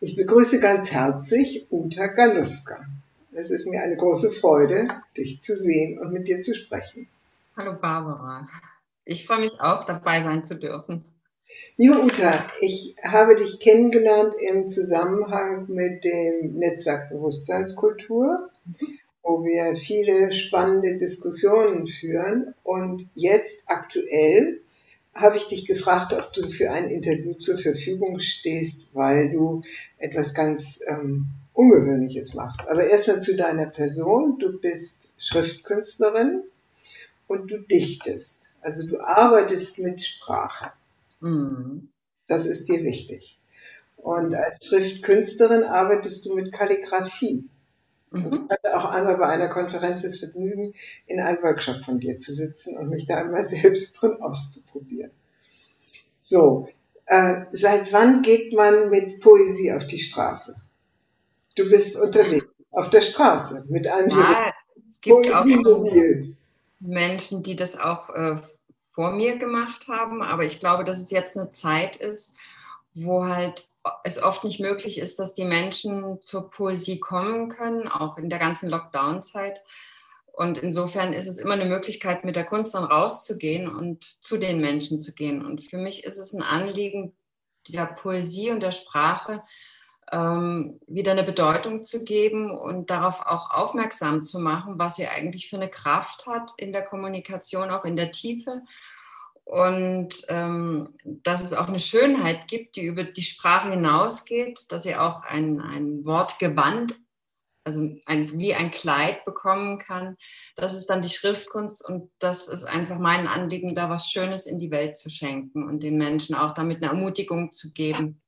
Ich begrüße ganz herzlich Uta Galuska. Es ist mir eine große Freude, dich zu sehen und mit dir zu sprechen. Hallo Barbara. Ich freue mich auch, dabei sein zu dürfen. Liebe Uta, ich habe dich kennengelernt im Zusammenhang mit dem Netzwerk Bewusstseinskultur, wo wir viele spannende Diskussionen führen. Und jetzt aktuell habe ich dich gefragt, ob du für ein Interview zur Verfügung stehst, weil du etwas ganz ähm, Ungewöhnliches machst. Aber erstmal zu deiner Person. Du bist Schriftkünstlerin und du dichtest. Also du arbeitest mit Sprache. Mhm. Das ist dir wichtig. Und als Schriftkünstlerin arbeitest du mit Kalligraphie. Mhm. Und ich hatte auch einmal bei einer Konferenz das Vergnügen, in einem Workshop von dir zu sitzen und mich da einmal selbst drin auszuprobieren. So, äh, seit wann geht man mit Poesie auf die Straße? Du bist unterwegs auf der Straße mit einem ja, es gibt Poesiemobil. Menschen, die das auch äh, vor mir gemacht haben, aber ich glaube, dass es jetzt eine Zeit ist, wo halt es oft nicht möglich ist, dass die Menschen zur Poesie kommen können, auch in der ganzen Lockdown-Zeit. Und insofern ist es immer eine Möglichkeit, mit der Kunst dann rauszugehen und zu den Menschen zu gehen. Und für mich ist es ein Anliegen der Poesie und der Sprache, ähm, wieder eine Bedeutung zu geben und darauf auch aufmerksam zu machen, was sie eigentlich für eine Kraft hat in der Kommunikation, auch in der Tiefe und ähm, dass es auch eine Schönheit gibt, die über die Sprache hinausgeht, dass sie auch ein, ein Wortgewand, also ein, wie ein Kleid bekommen kann. Das ist dann die Schriftkunst und das ist einfach mein Anliegen, da was Schönes in die Welt zu schenken und den Menschen auch damit eine Ermutigung zu geben,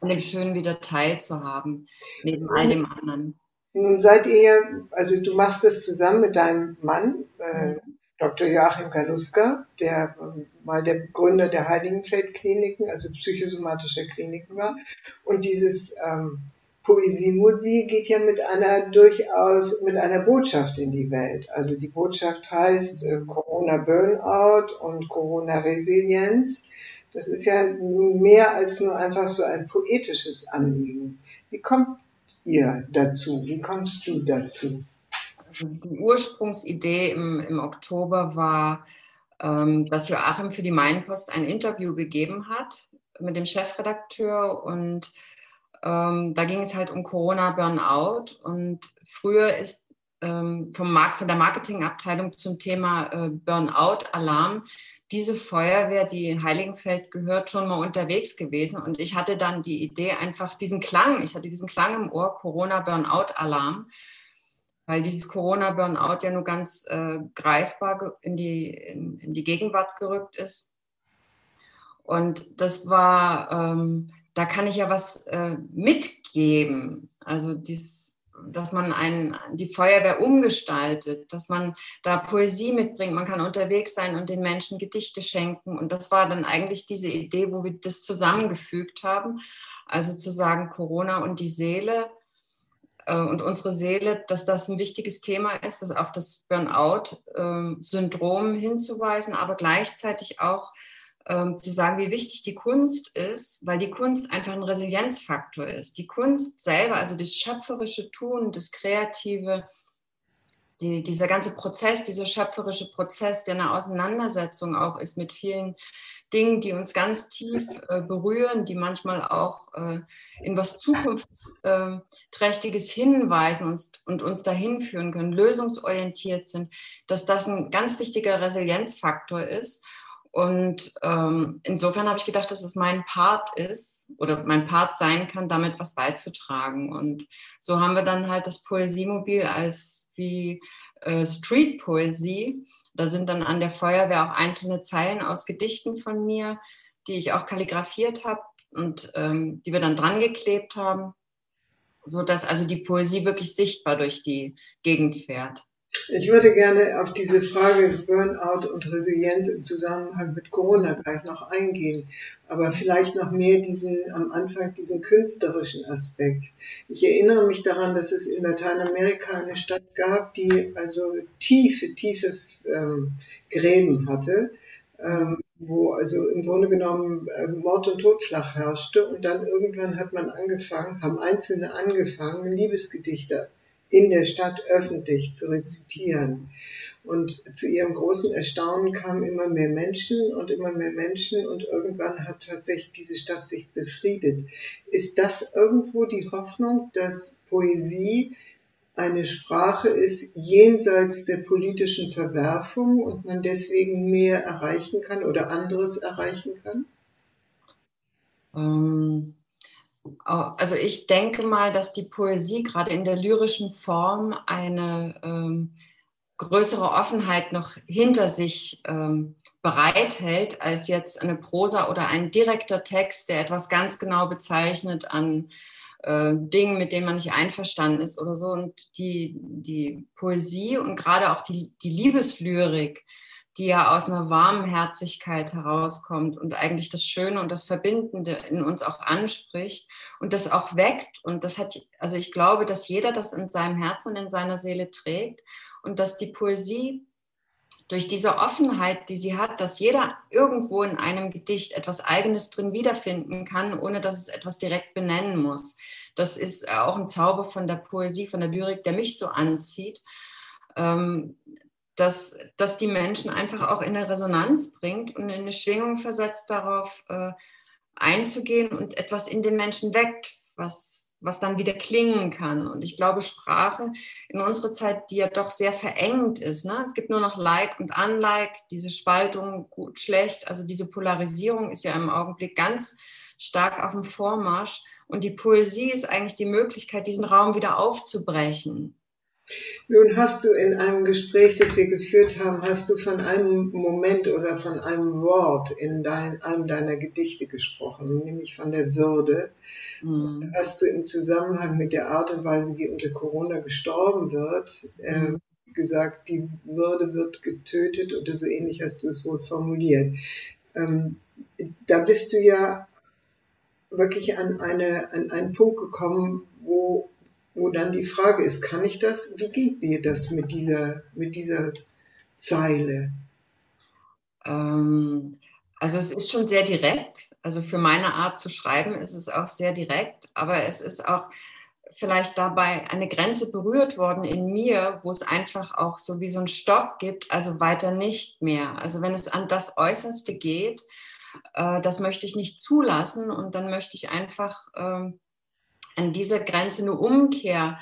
an dem Schönen wieder teilzuhaben, neben all dem anderen. Nun seid ihr, also du machst das zusammen mit deinem Mann, äh, mhm. Dr. Joachim Galuska, der ähm, mal der Gründer der Heiligenfeld-Kliniken, also psychosomatischer Kliniken war. Und dieses ähm, Poesiemobil geht ja mit einer durchaus, mit einer Botschaft in die Welt. Also die Botschaft heißt äh, Corona Burnout und Corona Resilienz. Das ist ja mehr als nur einfach so ein poetisches Anliegen. Wie kommt ihr dazu? Wie kommst du dazu? Die Ursprungsidee im, im Oktober war, ähm, dass Joachim für die Mainpost ein Interview gegeben hat mit dem Chefredakteur und ähm, da ging es halt um Corona Burnout und früher ist ähm, vom Mark von der Marketingabteilung zum Thema äh, Burnout Alarm diese Feuerwehr, die in Heiligenfeld gehört, schon mal unterwegs gewesen und ich hatte dann die Idee einfach diesen Klang, ich hatte diesen Klang im Ohr Corona Burnout Alarm weil dieses Corona-Burnout ja nur ganz äh, greifbar in die, in, in, die Gegenwart gerückt ist. Und das war, ähm, da kann ich ja was äh, mitgeben. Also dies, dass man ein, die Feuerwehr umgestaltet, dass man da Poesie mitbringt. Man kann unterwegs sein und den Menschen Gedichte schenken. Und das war dann eigentlich diese Idee, wo wir das zusammengefügt haben. Also zu sagen, Corona und die Seele und unsere Seele, dass das ein wichtiges Thema ist, das auf das Burnout-Syndrom hinzuweisen, aber gleichzeitig auch ähm, zu sagen, wie wichtig die Kunst ist, weil die Kunst einfach ein Resilienzfaktor ist. Die Kunst selber, also das schöpferische Tun, das kreative, die, dieser ganze Prozess, dieser schöpferische Prozess, der eine Auseinandersetzung auch ist mit vielen Dingen, die uns ganz tief äh, berühren, die manchmal auch äh, in was Zukunftsträchtiges hinweisen und, und uns dahin führen können, lösungsorientiert sind, dass das ein ganz wichtiger Resilienzfaktor ist. Und ähm, insofern habe ich gedacht, dass es mein Part ist oder mein Part sein kann, damit was beizutragen. Und so haben wir dann halt das Poesiemobil als wie äh, Street-Poesie da sind dann an der Feuerwehr auch einzelne Zeilen aus Gedichten von mir, die ich auch kalligrafiert habe und ähm, die wir dann dran geklebt haben, sodass also die Poesie wirklich sichtbar durch die Gegend fährt. Ich würde gerne auf diese Frage Burnout und Resilienz im Zusammenhang mit Corona gleich noch eingehen, aber vielleicht noch mehr diesen am Anfang diesen künstlerischen Aspekt. Ich erinnere mich daran, dass es in Lateinamerika eine Stadt gab, die also tiefe, tiefe ähm, Gräben hatte, ähm, wo also im Grunde genommen äh, Mord und Totschlag herrschte. Und dann irgendwann hat man angefangen, haben Einzelne angefangen, Liebesgedichte in der Stadt öffentlich zu rezitieren. Und zu ihrem großen Erstaunen kamen immer mehr Menschen und immer mehr Menschen und irgendwann hat tatsächlich diese Stadt sich befriedet. Ist das irgendwo die Hoffnung, dass Poesie eine Sprache ist jenseits der politischen Verwerfung und man deswegen mehr erreichen kann oder anderes erreichen kann? Ähm, also ich denke mal, dass die Poesie gerade in der lyrischen Form eine ähm, größere Offenheit noch hinter sich ähm, bereithält, als jetzt eine Prosa oder ein direkter Text, der etwas ganz genau bezeichnet an äh, Dingen, mit denen man nicht einverstanden ist oder so. Und die, die Poesie und gerade auch die, die Liebeslyrik, die ja aus einer Warmherzigkeit herauskommt und eigentlich das Schöne und das Verbindende in uns auch anspricht und das auch weckt. Und das hat, also ich glaube, dass jeder das in seinem Herzen und in seiner Seele trägt und dass die Poesie durch diese Offenheit, die sie hat, dass jeder irgendwo in einem Gedicht etwas Eigenes drin wiederfinden kann, ohne dass es etwas direkt benennen muss. Das ist auch ein Zauber von der Poesie, von der Lyrik, der mich so anzieht, ähm, dass, dass die Menschen einfach auch in eine Resonanz bringt und in eine Schwingung versetzt, darauf äh, einzugehen und etwas in den Menschen weckt, was, was dann wieder klingen kann. Und ich glaube, Sprache in unserer Zeit, die ja doch sehr verengt ist, ne? es gibt nur noch Like und Unlike, diese Spaltung gut, schlecht, also diese Polarisierung ist ja im Augenblick ganz stark auf dem Vormarsch. Und die Poesie ist eigentlich die Möglichkeit, diesen Raum wieder aufzubrechen. Nun hast du in einem Gespräch, das wir geführt haben, hast du von einem Moment oder von einem Wort in dein, einem deiner Gedichte gesprochen, nämlich von der Würde. Mhm. Hast du im Zusammenhang mit der Art und Weise, wie unter Corona gestorben wird, äh, gesagt, die Würde wird getötet oder so ähnlich hast du es wohl formuliert. Ähm, da bist du ja wirklich an, eine, an einen Punkt gekommen, wo wo dann die Frage ist, kann ich das? Wie geht dir das mit dieser, mit dieser Zeile? Ähm, also es ist schon sehr direkt. Also für meine Art zu schreiben ist es auch sehr direkt, aber es ist auch vielleicht dabei eine Grenze berührt worden in mir, wo es einfach auch so wie so ein Stopp gibt, also weiter nicht mehr. Also wenn es an das Äußerste geht, äh, das möchte ich nicht zulassen und dann möchte ich einfach äh, an dieser Grenze eine Umkehr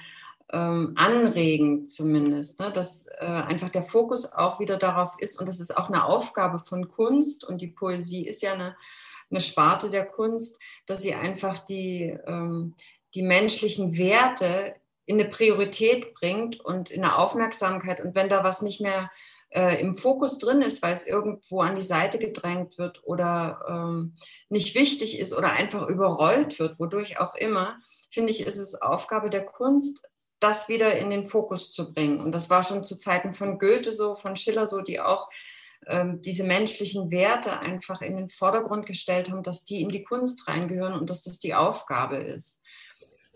ähm, anregen, zumindest, ne? dass äh, einfach der Fokus auch wieder darauf ist und das ist auch eine Aufgabe von Kunst und die Poesie ist ja eine, eine Sparte der Kunst, dass sie einfach die, ähm, die menschlichen Werte in eine Priorität bringt und in eine Aufmerksamkeit und wenn da was nicht mehr äh, im Fokus drin ist, weil es irgendwo an die Seite gedrängt wird oder ähm, nicht wichtig ist oder einfach überrollt wird, wodurch auch immer, finde ich, ist es Aufgabe der Kunst, das wieder in den Fokus zu bringen. Und das war schon zu Zeiten von Goethe so, von Schiller so, die auch ähm, diese menschlichen Werte einfach in den Vordergrund gestellt haben, dass die in die Kunst reingehören und dass das die Aufgabe ist.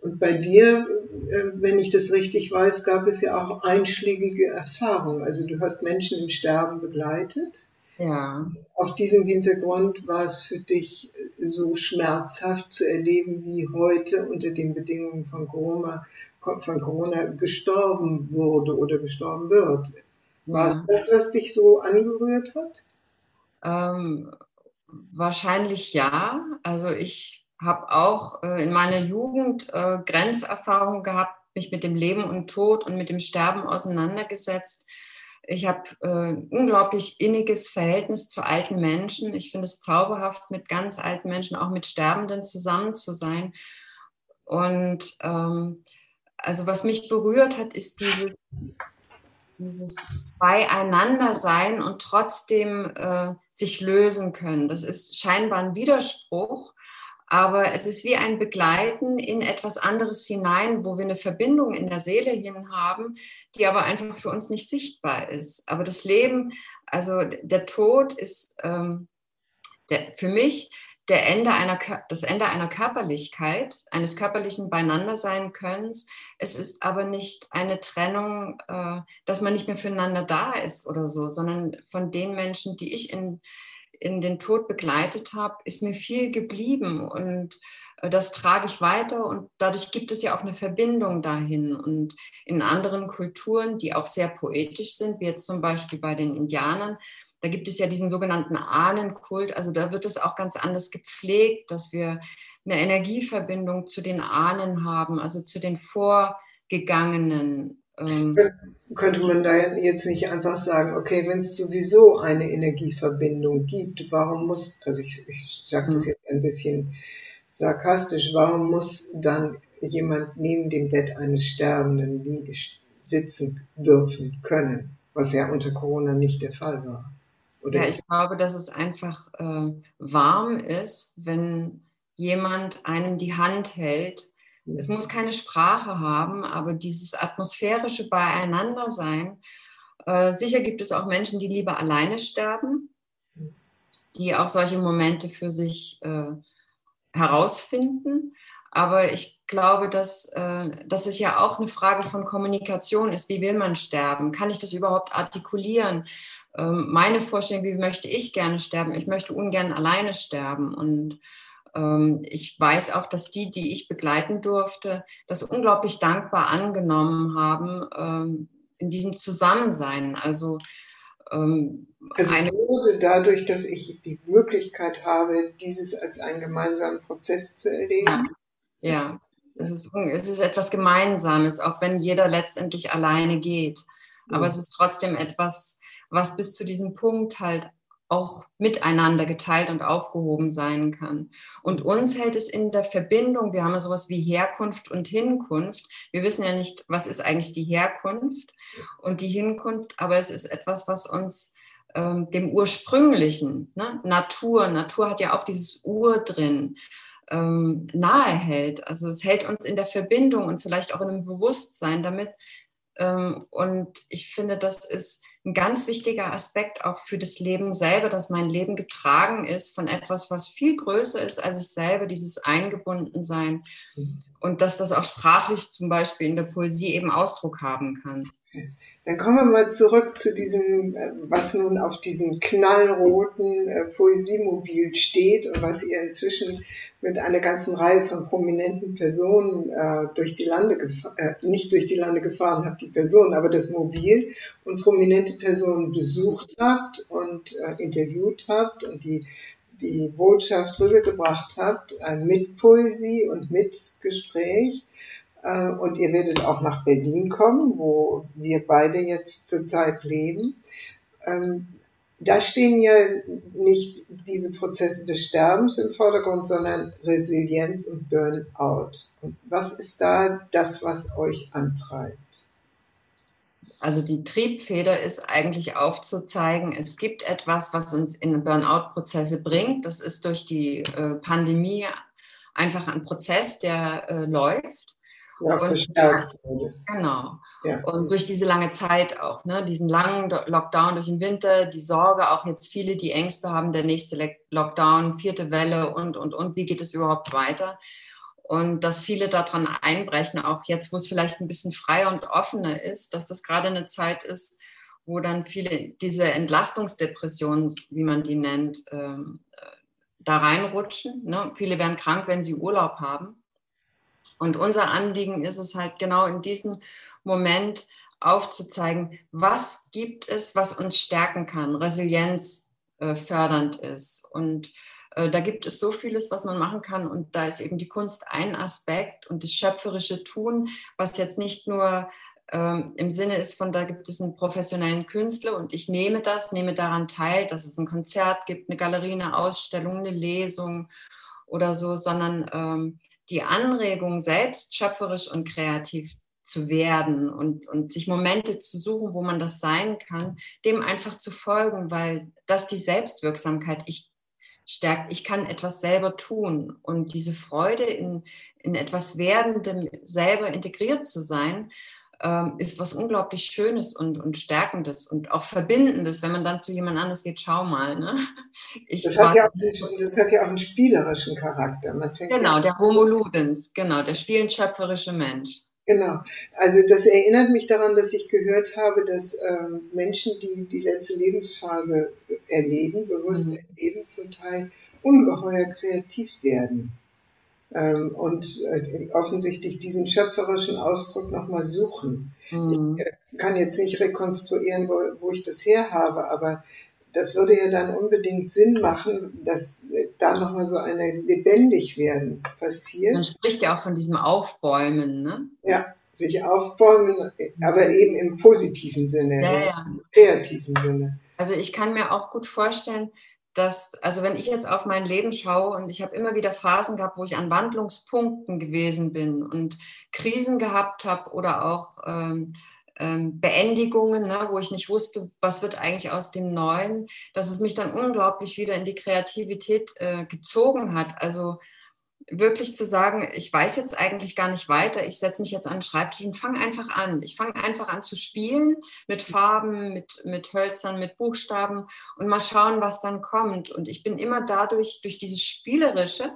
Und bei dir, äh, wenn ich das richtig weiß, gab es ja auch einschlägige Erfahrungen. Also du hast Menschen im Sterben begleitet. Ja. Auf diesem Hintergrund war es für dich so schmerzhaft zu erleben, wie heute unter den Bedingungen von Corona, von Corona gestorben wurde oder gestorben wird. War es das, was dich so angerührt hat? Ähm, wahrscheinlich ja. Also ich habe auch äh, in meiner Jugend äh, Grenzerfahrungen gehabt, mich mit dem Leben und Tod und mit dem Sterben auseinandergesetzt. Ich habe äh, ein unglaublich inniges Verhältnis zu alten Menschen. Ich finde es zauberhaft, mit ganz alten Menschen, auch mit Sterbenden zusammen zu sein. Und ähm, also was mich berührt hat, ist dieses, dieses Beieinandersein und trotzdem äh, sich lösen können. Das ist scheinbar ein Widerspruch, aber es ist wie ein Begleiten in etwas anderes hinein, wo wir eine Verbindung in der Seele hin haben, die aber einfach für uns nicht sichtbar ist. Aber das Leben, also der Tod ist ähm, der, für mich der Ende einer, das Ende einer Körperlichkeit, eines körperlichen Beieinandersein-Könnens. Es ist aber nicht eine Trennung, äh, dass man nicht mehr füreinander da ist oder so, sondern von den Menschen, die ich in, in den Tod begleitet habe, ist mir viel geblieben und äh, das trage ich weiter und dadurch gibt es ja auch eine Verbindung dahin. Und in anderen Kulturen, die auch sehr poetisch sind, wie jetzt zum Beispiel bei den Indianern, da gibt es ja diesen sogenannten Ahnenkult. Also da wird es auch ganz anders gepflegt, dass wir eine Energieverbindung zu den Ahnen haben, also zu den Vorgegangenen. Ähm. Könnte man da jetzt nicht einfach sagen, okay, wenn es sowieso eine Energieverbindung gibt, warum muss, also ich, ich sage das hm. jetzt ein bisschen sarkastisch, warum muss dann jemand neben dem Bett eines Sterbenden sitzen dürfen können, was ja unter Corona nicht der Fall war? Oder ja, ich glaube, dass es einfach äh, warm ist, wenn jemand einem die Hand hält. Es muss keine Sprache haben, aber dieses atmosphärische Beieinandersein. Äh, sicher gibt es auch Menschen, die lieber alleine sterben, die auch solche Momente für sich äh, herausfinden. Aber ich glaube, dass, äh, dass es ja auch eine Frage von Kommunikation ist. Wie will man sterben? Kann ich das überhaupt artikulieren? Ähm, meine Vorstellung, wie möchte ich gerne sterben? Ich möchte ungern alleine sterben. Und ich weiß auch, dass die, die ich begleiten durfte, das unglaublich dankbar angenommen haben ähm, in diesem Zusammensein. Also ähm, also eine wurde dadurch, dass ich die Möglichkeit habe, dieses als einen gemeinsamen Prozess zu erleben. Ja, ja. Es, ist, es ist etwas Gemeinsames, auch wenn jeder letztendlich alleine geht. Aber es ist trotzdem etwas, was bis zu diesem Punkt halt auch miteinander geteilt und aufgehoben sein kann. Und uns hält es in der Verbindung, wir haben ja sowas wie Herkunft und Hinkunft. Wir wissen ja nicht, was ist eigentlich die Herkunft und die Hinkunft, aber es ist etwas, was uns ähm, dem Ursprünglichen, ne? Natur, Natur hat ja auch dieses Ur drin, ähm, nahe hält. Also es hält uns in der Verbindung und vielleicht auch in einem Bewusstsein damit. Ähm, und ich finde, das ist ein ganz wichtiger Aspekt auch für das Leben selber, dass mein Leben getragen ist von etwas, was viel größer ist als ich selber, dieses Eingebundensein. Mhm. Und dass das auch sprachlich zum Beispiel in der Poesie eben Ausdruck haben kann. Dann kommen wir mal zurück zu diesem, äh, was nun auf diesem knallroten äh, Poesiemobil steht und was ihr inzwischen mit einer ganzen Reihe von prominenten Personen äh, durch die Lande äh, nicht durch die Lande gefahren habt, die Personen, aber das Mobil und prominente Personen besucht habt und äh, interviewt habt und die die Botschaft rübergebracht habt, äh, mit Poesie und mit Gespräch. Äh, und ihr werdet auch nach Berlin kommen, wo wir beide jetzt zurzeit leben. Ähm, da stehen ja nicht diese Prozesse des Sterbens im Vordergrund, sondern Resilienz und Burnout. Was ist da das, was euch antreibt? Also die Triebfeder ist eigentlich aufzuzeigen, es gibt etwas, was uns in Burnout-Prozesse bringt. Das ist durch die äh, Pandemie einfach ein Prozess, der äh, läuft ja, und, verstärkt wurde. Genau. Ja. Und durch diese lange Zeit auch, ne, diesen langen Lockdown durch den Winter, die Sorge, auch jetzt viele, die Ängste haben, der nächste Lockdown, vierte Welle und, und, und, wie geht es überhaupt weiter? Und dass viele daran einbrechen, auch jetzt, wo es vielleicht ein bisschen freier und offener ist, dass das gerade eine Zeit ist, wo dann viele diese Entlastungsdepressionen, wie man die nennt, ähm, äh, da reinrutschen. Ne? Viele werden krank, wenn sie Urlaub haben. Und unser Anliegen ist es halt genau in diesem Moment aufzuzeigen, was gibt es, was uns stärken kann, Resilienz äh, fördernd ist. Und äh, da gibt es so vieles, was man machen kann. Und da ist eben die Kunst ein Aspekt und das schöpferische Tun, was jetzt nicht nur ähm, im Sinne ist von, da gibt es einen professionellen Künstler und ich nehme das, nehme daran teil, dass es ein Konzert gibt, eine Galerie, eine Ausstellung, eine Lesung oder so, sondern ähm, die Anregung, selbst schöpferisch und kreativ zu werden und, und sich Momente zu suchen, wo man das sein kann, dem einfach zu folgen, weil das die Selbstwirksamkeit ich stärkt. Ich kann etwas selber tun und diese Freude in, in etwas Werdendem selber integriert zu sein, ähm, ist was unglaublich Schönes und, und Stärkendes und auch Verbindendes, wenn man dann zu jemand anders geht, schau mal. Ne? Das hat, ja auch, das, hat ja auch, einen spielerischen Charakter. genau, der Homo Ludens, genau, der spielend schöpferische Mensch. Genau. Also das erinnert mich daran, dass ich gehört habe, dass ähm, Menschen, die die letzte Lebensphase erleben, bewusst mhm. erleben, zum Teil ungeheuer kreativ werden und äh, offensichtlich diesen schöpferischen Ausdruck nochmal suchen. Mhm. Ich äh, kann jetzt nicht rekonstruieren, wo, wo ich das her habe, aber das würde ja dann unbedingt Sinn machen, dass da nochmal so eine Lebendigwerden passiert. Man spricht ja auch von diesem Aufbäumen, ne? Ja, sich aufbäumen, aber eben im positiven Sinne, ja, ja. im kreativen Sinne. Also ich kann mir auch gut vorstellen, dass, also wenn ich jetzt auf mein Leben schaue und ich habe immer wieder Phasen gehabt, wo ich an Wandlungspunkten gewesen bin und Krisen gehabt habe oder auch ähm, ähm, Beendigungen, ne, wo ich nicht wusste, was wird eigentlich aus dem Neuen, dass es mich dann unglaublich wieder in die Kreativität äh, gezogen hat. Also wirklich zu sagen, ich weiß jetzt eigentlich gar nicht weiter, ich setze mich jetzt an den Schreibtisch und fange einfach an. Ich fange einfach an zu spielen mit Farben, mit, mit Hölzern, mit Buchstaben und mal schauen, was dann kommt. Und ich bin immer dadurch, durch dieses Spielerische,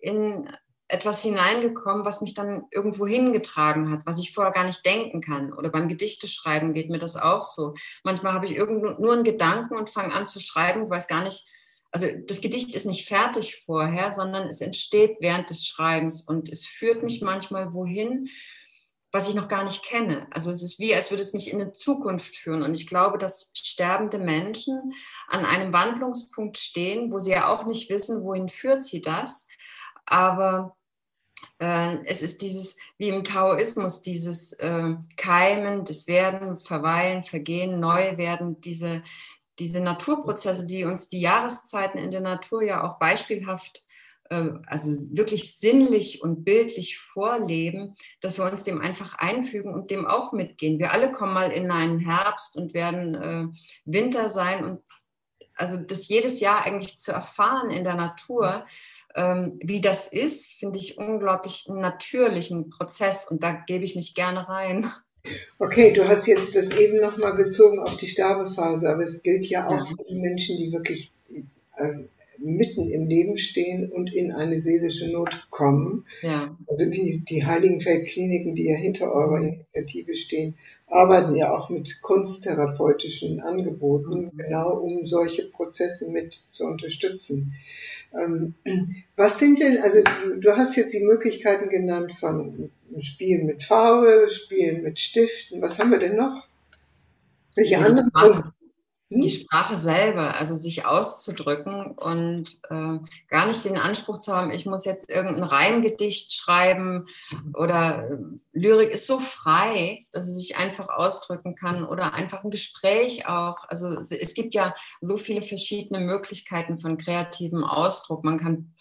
in etwas hineingekommen, was mich dann irgendwo hingetragen hat, was ich vorher gar nicht denken kann. Oder beim Gedichteschreiben geht mir das auch so. Manchmal habe ich irgend nur einen Gedanken und fange an zu schreiben, weiß gar nicht, also das Gedicht ist nicht fertig vorher, sondern es entsteht während des Schreibens und es führt mich manchmal wohin, was ich noch gar nicht kenne. Also es ist wie, als würde es mich in eine Zukunft führen. Und ich glaube, dass sterbende Menschen an einem Wandlungspunkt stehen, wo sie ja auch nicht wissen, wohin führt sie das. Aber äh, es ist dieses, wie im Taoismus, dieses äh, Keimen, das Werden, Verweilen, Vergehen, Neuwerden, diese, diese Naturprozesse, die uns die Jahreszeiten in der Natur ja auch beispielhaft, äh, also wirklich sinnlich und bildlich vorleben, dass wir uns dem einfach einfügen und dem auch mitgehen. Wir alle kommen mal in einen Herbst und werden äh, Winter sein und also das jedes Jahr eigentlich zu erfahren in der Natur, ähm, wie das ist, finde ich unglaublich einen natürlichen Prozess und da gebe ich mich gerne rein. Okay, du hast jetzt das eben nochmal bezogen auf die Sterbephase, aber es gilt ja auch ja. für die Menschen, die wirklich äh, mitten im Leben stehen und in eine seelische Not kommen. Ja. Also die, die Heiligenfeldkliniken, die ja hinter eurer. Initiative stehen, arbeiten ja auch mit kunsttherapeutischen Angeboten, mhm. genau um solche Prozesse mit zu unterstützen. Ähm, was sind denn, also du, hast jetzt die Möglichkeiten genannt von Spielen mit Farbe, Spielen mit Stiften, was haben wir denn noch? Welche anderen hm? Die Sprache selber, also sich auszudrücken und äh, gar nicht den Anspruch zu haben, ich muss jetzt irgendein Reimgedicht schreiben oder äh, Lyrik ist so frei, dass sie sich einfach ausdrücken kann oder einfach ein Gespräch auch. Also es gibt ja so viele verschiedene Möglichkeiten von kreativem Ausdruck. Man kann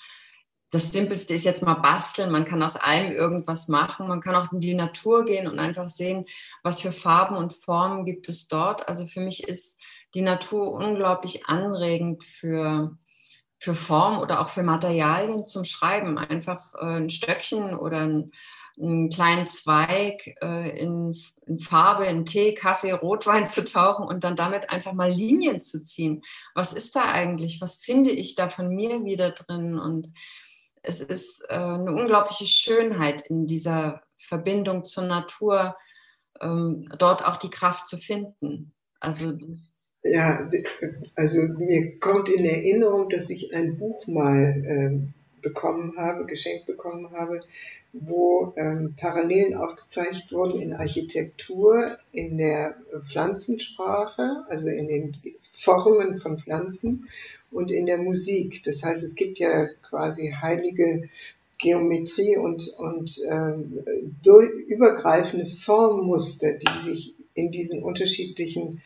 das Simpelste ist jetzt mal basteln. Man kann aus allem irgendwas machen. Man kann auch in die Natur gehen und einfach sehen, was für Farben und Formen gibt es dort. Also für mich ist die Natur unglaublich anregend für, für Form oder auch für Materialien zum Schreiben. Einfach äh, ein Stöckchen oder ein, einen kleinen Zweig äh, in, in, Farbe, in Tee, Kaffee, Rotwein zu tauchen und dann damit einfach mal Linien zu ziehen. Was ist da eigentlich? Was finde ich da von mir wieder drin? Und es ist äh, eine unglaubliche Schönheit in dieser Verbindung zur Natur, ähm, dort auch die Kraft zu finden. Also ja, also mir kommt in Erinnerung, dass ich ein Buch mal ähm, bekommen habe, geschenkt bekommen habe, wo ähm, Parallelen aufgezeigt wurden in Architektur, in der Pflanzensprache, also in den Formen von Pflanzen und in der Musik. Das heißt, es gibt ja quasi heilige Geometrie und, und ähm, übergreifende Formmuster, die sich in diesen unterschiedlichen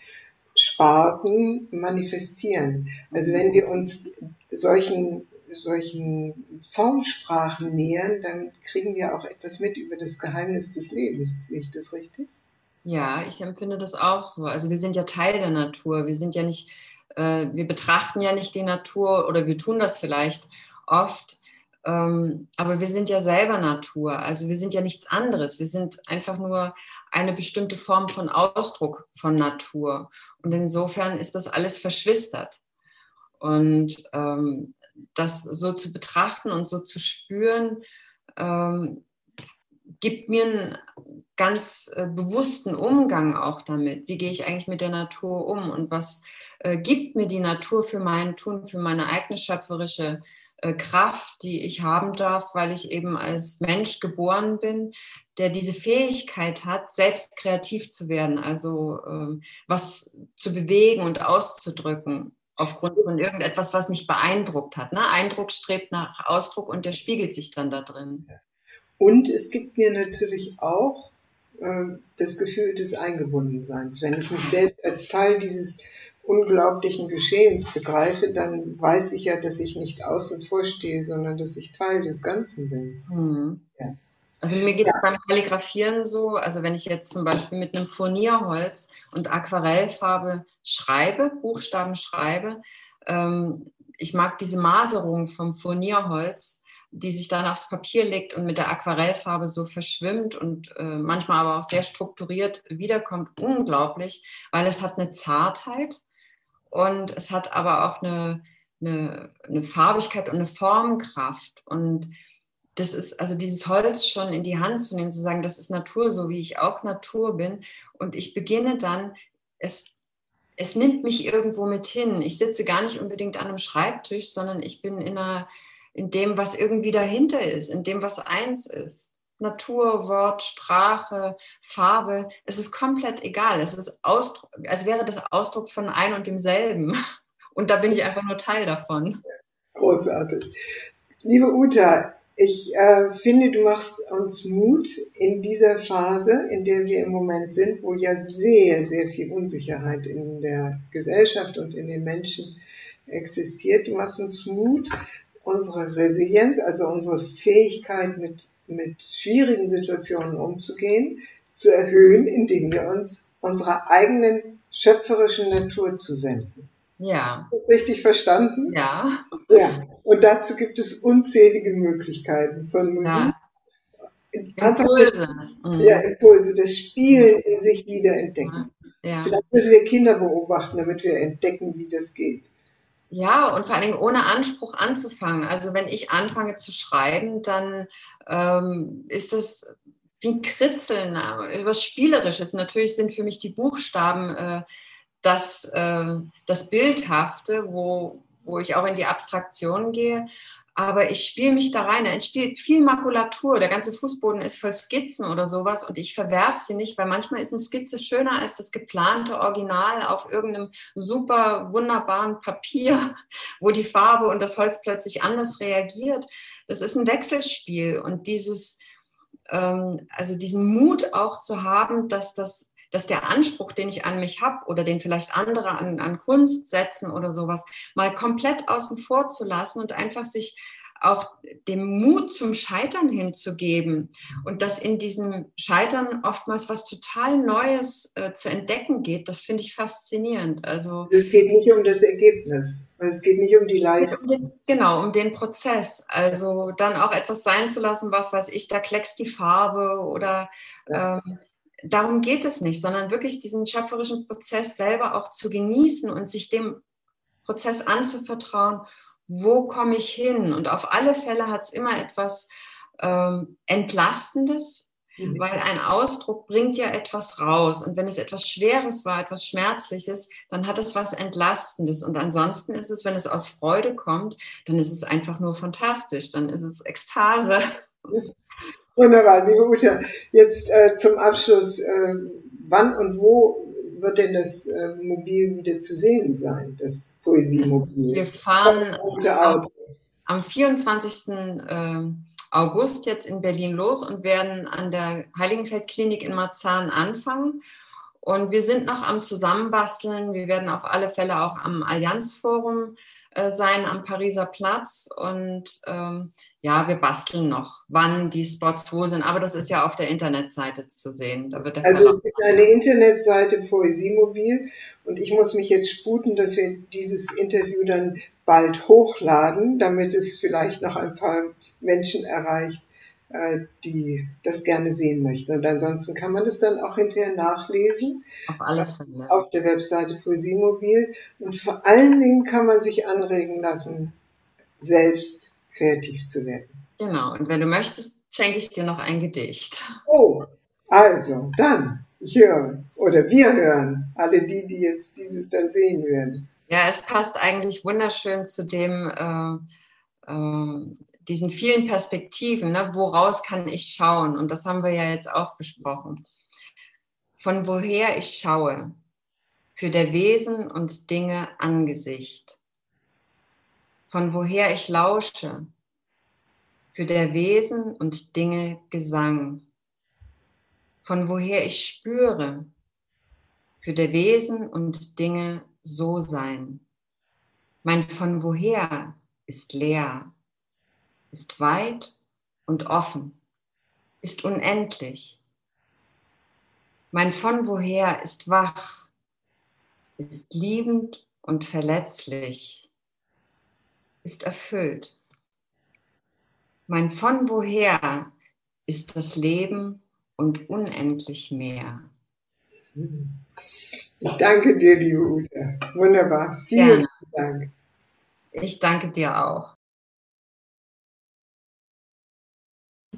Sparten manifestieren. Also wenn wir uns solchen, solchen Formsprachen nähern, dann kriegen wir auch etwas mit über das Geheimnis des Lebens. Sehe ich das richtig? Ja, ich empfinde das auch so. Also wir sind ja Teil der Natur. Wir sind ja nicht äh, wir betrachten ja nicht die Natur oder wir tun das vielleicht oft, ähm, aber wir sind ja selber Natur. Also wir sind ja nichts anderes. Wir sind einfach nur eine bestimmte Form von Ausdruck von Natur. Und insofern ist das alles verschwistert. Und ähm, das so zu betrachten und so zu spüren, ähm, gibt mir einen ganz äh, bewussten Umgang auch damit. Wie gehe ich eigentlich mit der Natur um und was äh, gibt mir die Natur für mein Tun, für meine eigene schöpferische Kraft, die ich haben darf, weil ich eben als Mensch geboren bin, der diese Fähigkeit hat, selbst kreativ zu werden, also ähm, was zu bewegen und auszudrücken aufgrund von irgendetwas, was mich beeindruckt hat. Ne? Eindruck strebt nach Ausdruck und der spiegelt sich dann da drin. Und es gibt mir natürlich auch äh, das Gefühl des Eingebundenseins. Wenn ich mich selbst als Teil dieses unglaublichen Geschehens begreife, dann weiß ich ja, dass ich nicht außen vor stehe, sondern dass ich Teil des Ganzen bin. Mhm. Ja. Also mir geht es ja. beim Kalligrafieren so, also wenn ich jetzt zum Beispiel mit einem Furnierholz und Aquarellfarbe schreibe, Buchstaben schreibe, ähm, ich mag diese Maserung vom Furnierholz, die sich dann aufs Papier legt und mit der Aquarellfarbe so verschwimmt und äh, manchmal aber auch sehr strukturiert wiederkommt, unglaublich, weil es hat eine Zartheit und es hat aber auch eine, eine, eine Farbigkeit und eine Formkraft. Und das ist, also dieses Holz schon in die Hand zu nehmen, zu sagen, das ist Natur, so wie ich auch Natur bin. Und ich beginne dann, es, es nimmt mich irgendwo mit hin. Ich sitze gar nicht unbedingt an einem Schreibtisch, sondern ich bin in, einer, in dem, was irgendwie dahinter ist, in dem, was eins ist. Natur, Wort, Sprache, Farbe, es ist komplett egal. Es ist Ausdruck, als wäre das Ausdruck von ein und demselben. Und da bin ich einfach nur Teil davon. Großartig. Liebe Uta, ich äh, finde, du machst uns Mut in dieser Phase, in der wir im Moment sind, wo ja sehr, sehr viel Unsicherheit in der Gesellschaft und in den Menschen existiert. Du machst uns Mut, unsere Resilienz, also unsere Fähigkeit, mit, mit schwierigen Situationen umzugehen, zu erhöhen, indem wir uns unserer eigenen schöpferischen Natur zuwenden. Ja. Richtig verstanden? Ja. Ja. Und dazu gibt es unzählige Möglichkeiten von Musik. Ja. Impulse. Mhm. Ja, Impulse, das Spielen in sich wieder entdecken. Ja. Vielleicht müssen wir Kinder beobachten, damit wir entdecken, wie das geht. Ja, und vor allen Dingen ohne Anspruch anzufangen. Also wenn ich anfange zu schreiben, dann ähm, ist das wie ein Kritzeln, äh, was Spielerisches. Natürlich sind für mich die Buchstaben äh, das, äh, das Bildhafte, wo, wo ich auch in die Abstraktion gehe aber ich spiele mich da rein. Da entsteht viel Makulatur. Der ganze Fußboden ist voll Skizzen oder sowas und ich verwerfe sie nicht, weil manchmal ist eine Skizze schöner als das geplante Original auf irgendeinem super wunderbaren Papier, wo die Farbe und das Holz plötzlich anders reagiert. Das ist ein Wechselspiel und dieses, ähm, also diesen Mut auch zu haben, dass das dass der Anspruch, den ich an mich habe oder den vielleicht andere an, an Kunst setzen oder sowas, mal komplett außen vor zu lassen und einfach sich auch dem Mut zum Scheitern hinzugeben und dass in diesem Scheitern oftmals was total Neues äh, zu entdecken geht, das finde ich faszinierend. Also es geht nicht um das Ergebnis, es geht nicht um die Leistung. Genau, um den Prozess. Also dann auch etwas sein zu lassen, was weiß ich, da kleckst die Farbe oder ähm, darum geht es nicht, sondern wirklich diesen schöpferischen Prozess selber auch zu genießen und sich dem Prozess anzuvertrauen, wo komme ich hin? Und auf alle Fälle hat es immer etwas ähm, Entlastendes, mhm. weil ein Ausdruck bringt ja etwas raus. Und wenn es etwas Schweres war, etwas Schmerzliches, dann hat es was Entlastendes. Und ansonsten ist es, wenn es aus Freude kommt, dann ist es einfach nur fantastisch, dann ist es Ekstase. Wunderbar, liebe Ute. Jetzt äh, zum Abschluss, äh, wann und wo wird denn das äh, Mobil wieder zu sehen sein, das Poesiemobil? Wir fahren am, am 24. Ähm, August jetzt in Berlin los und werden an der Heiligenfeldklinik in Marzahn anfangen. Und wir sind noch am Zusammenbasteln. Wir werden auf alle Fälle auch am Allianzforum äh, sein, am Pariser Platz. Und ähm, ja, wir basteln noch, wann die Spots wo sind, aber das ist ja auf der Internetseite zu sehen. also es gibt eine Internetseite Poesiemobil und ich muss mich jetzt sputen, dass wir dieses Interview dann bald hochladen, damit es vielleicht noch ein paar Menschen erreicht, äh, die das gerne sehen möchten. Und ansonsten kann man das dann auch hinterher nachlesen. Auf alle Fälle. Auf der Webseite Poesiemobil. Und vor allen Dingen kann man sich anregen lassen, selbst kreativ zu werden. Genau, und wenn du möchtest, schenke ich dir noch ein Gedicht. Oh, also, dann, ich höre oder wir hören, alle die, die jetzt dieses dann sehen werden. Ja, es passt eigentlich wunderschön zu dem, äh, äh, diesen vielen Perspektiven. Ne? Woraus kann ich schauen? Und das haben wir ja jetzt auch besprochen. Von woher ich schaue, für der Wesen und Dinge Angesicht. Von woher ich lausche, für der Wesen und Dinge Gesang. Von woher ich spüre, für der Wesen und Dinge so sein. Mein von woher ist leer, ist weit und offen, ist unendlich. Mein von woher ist wach, ist liebend und verletzlich, ist erfüllt. Mein von woher ist das Leben und unendlich mehr. Ich danke dir, liebe Ute. Wunderbar. Vielen Gerne. Dank. Ich danke dir auch.